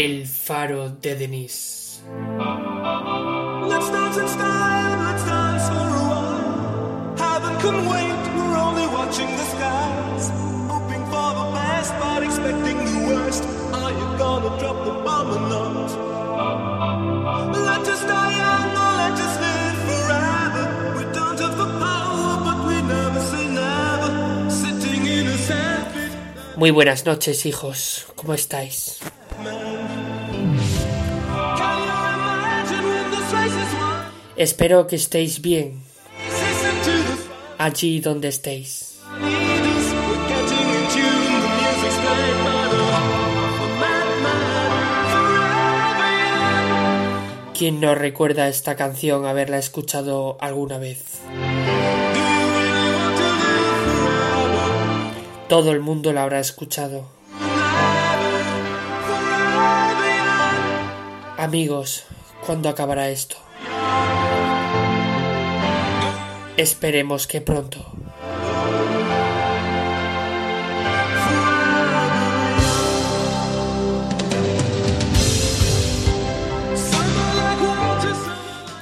El faro de Denise. Let's dance in style, let's dance for a while. Heaven can wait, we're only watching the skies. Hoping for the best, but expecting the worst. Are you gonna drop the bomb or not? Let us die young or let us live forever. We don't have the power, but we never say never. Sitting in a sandpit. Muy buenas noches, hijos. ¿Cómo estáis? Espero que estéis bien allí donde estéis. ¿Quién no recuerda esta canción haberla escuchado alguna vez? Todo el mundo la habrá escuchado. Amigos, ¿cuándo acabará esto? Esperemos que pronto.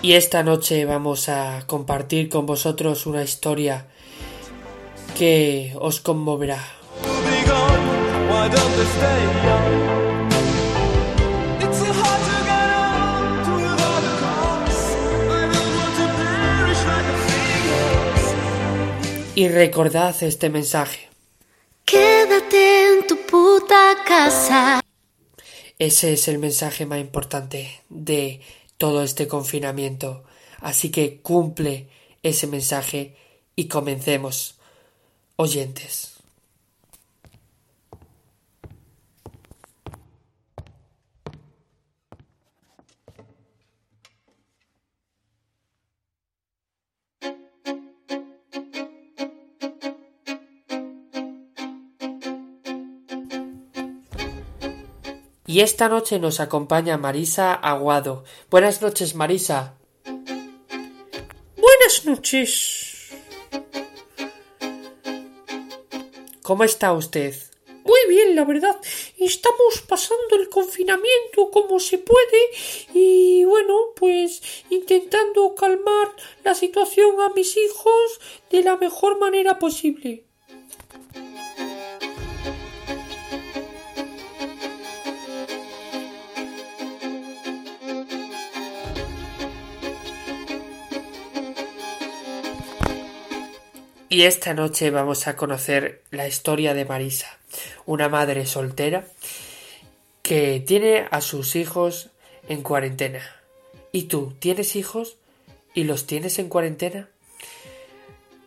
Y esta noche vamos a compartir con vosotros una historia que os conmoverá. Y recordad este mensaje. Quédate en tu puta casa. Ese es el mensaje más importante de todo este confinamiento. Así que cumple ese mensaje y comencemos, oyentes. Y esta noche nos acompaña Marisa Aguado. Buenas noches, Marisa. Buenas noches. ¿Cómo está usted? Muy bien, la verdad. Estamos pasando el confinamiento como se puede y bueno, pues intentando calmar la situación a mis hijos de la mejor manera posible. Y esta noche vamos a conocer la historia de Marisa, una madre soltera que tiene a sus hijos en cuarentena. ¿Y tú tienes hijos y los tienes en cuarentena?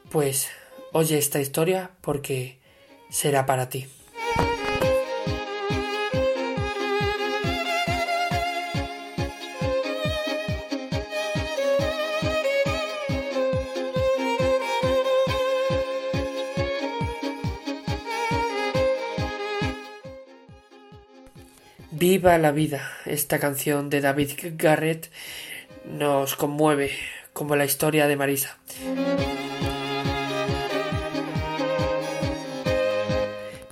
Pues oye esta historia porque será para ti. Viva la vida. Esta canción de David Garrett nos conmueve como la historia de Marisa.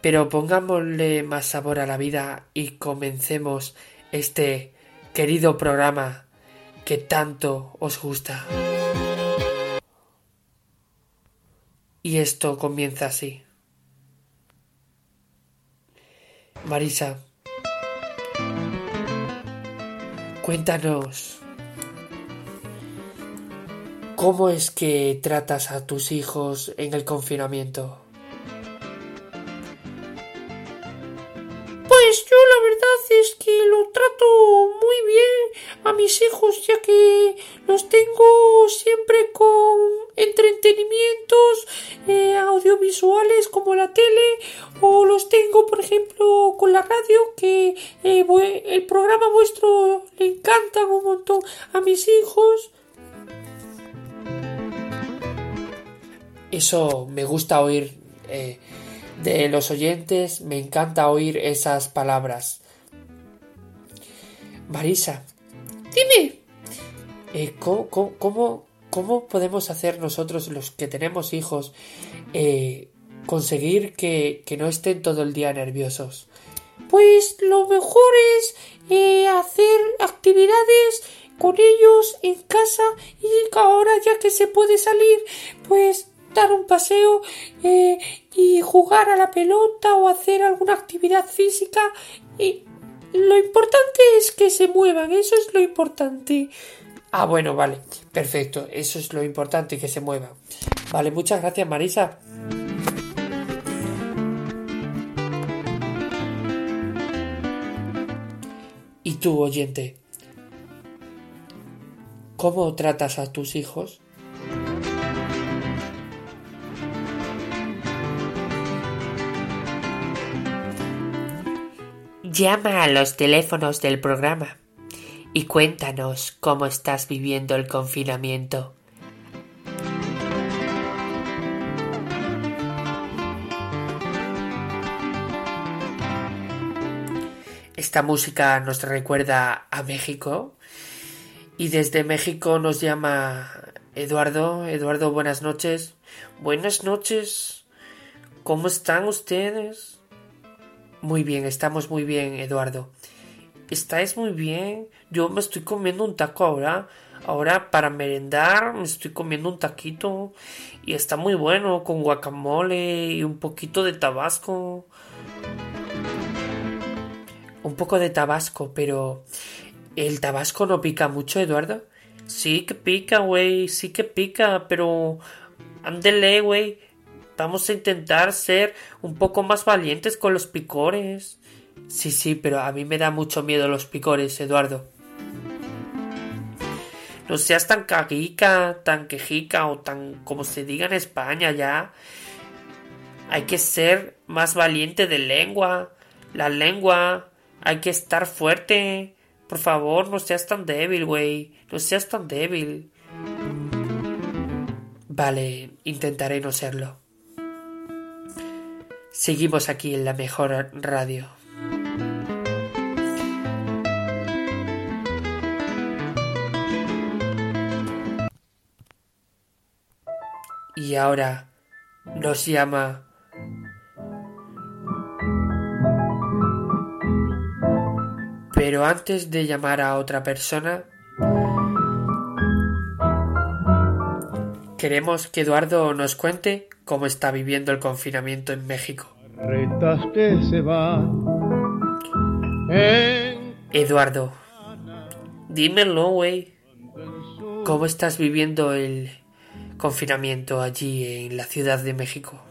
Pero pongámosle más sabor a la vida y comencemos este querido programa que tanto os gusta. Y esto comienza así. Marisa, Cuéntanos, ¿cómo es que tratas a tus hijos en el confinamiento? El programa vuestro le encanta un montón a mis hijos eso me gusta oír eh, de los oyentes me encanta oír esas palabras Marisa dime eh, ¿cómo, cómo, cómo, cómo podemos hacer nosotros los que tenemos hijos eh, conseguir que, que no estén todo el día nerviosos? Pues lo mejor es eh, hacer actividades con ellos en casa y ahora ya que se puede salir, pues dar un paseo eh, y jugar a la pelota o hacer alguna actividad física. Y lo importante es que se muevan, eso es lo importante. Ah, bueno, vale, perfecto, eso es lo importante, que se muevan. Vale, muchas gracias Marisa. ¿Y tú, oyente? ¿Cómo tratas a tus hijos? Llama a los teléfonos del programa y cuéntanos cómo estás viviendo el confinamiento. Esta música nos recuerda a México y desde México nos llama Eduardo. Eduardo, buenas noches. Buenas noches. ¿Cómo están ustedes? Muy bien, estamos muy bien, Eduardo. ¿Estáis muy bien? Yo me estoy comiendo un taco ahora. Ahora para merendar me estoy comiendo un taquito y está muy bueno con guacamole y un poquito de tabasco un poco de tabasco, pero ¿el tabasco no pica mucho, Eduardo? Sí que pica, güey, sí que pica, pero ándele, güey. Vamos a intentar ser un poco más valientes con los picores. Sí, sí, pero a mí me da mucho miedo los picores, Eduardo. No seas tan caguica, tan quejica o tan como se diga en España ya. Hay que ser más valiente de lengua. La lengua hay que estar fuerte. Por favor, no seas tan débil, güey. No seas tan débil. Vale, intentaré no serlo. Seguimos aquí en la mejor radio. Y ahora nos llama Pero antes de llamar a otra persona, queremos que Eduardo nos cuente cómo está viviendo el confinamiento en México. Eduardo, dímelo, güey. ¿Cómo estás viviendo el confinamiento allí en la Ciudad de México?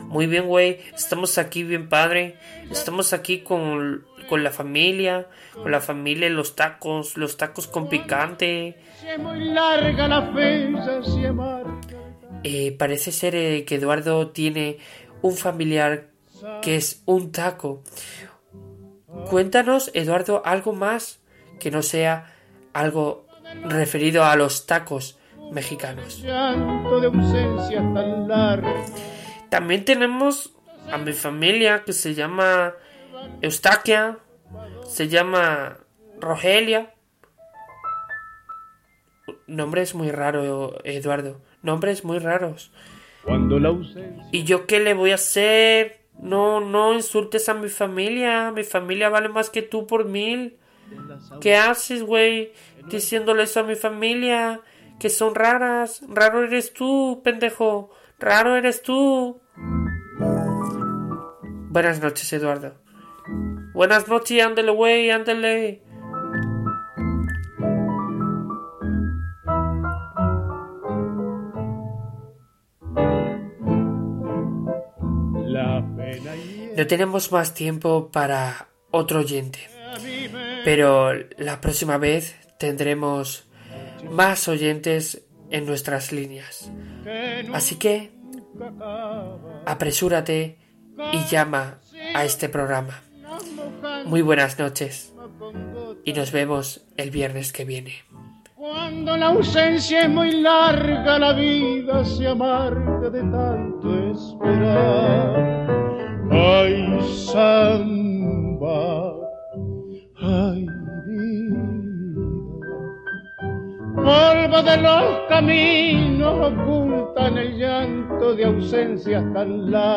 Muy bien, güey. Estamos aquí bien padre. Estamos aquí con con la familia, con la familia, los tacos, los tacos con picante. Eh, parece ser eh, que Eduardo tiene un familiar que es un taco. Cuéntanos, Eduardo, algo más que no sea algo referido a los tacos mexicanos. También tenemos a mi familia que se llama Eustaquia, se llama Rogelia. Nombres muy raros, Eduardo. Nombres muy raros. Cuando la ¿Y yo qué le voy a hacer? No, no insultes a mi familia. Mi familia vale más que tú por mil. ¿Qué haces, güey? Diciéndole eso a mi familia. Que son raras. Raro eres tú, pendejo. Raro eres tú. Buenas noches, Eduardo. Buenas noches, ándale, güey, ándale. No tenemos más tiempo para otro oyente, pero la próxima vez tendremos más oyentes en nuestras líneas. Así que apresúrate y llama a este programa. Muy buenas noches y nos vemos el viernes que viene. Cuando la ausencia es muy larga, la vida se amarga de tanto esperar. Ay, samba, ay, vida. Polvo de los caminos ocultan el llanto de ausencias tan largas.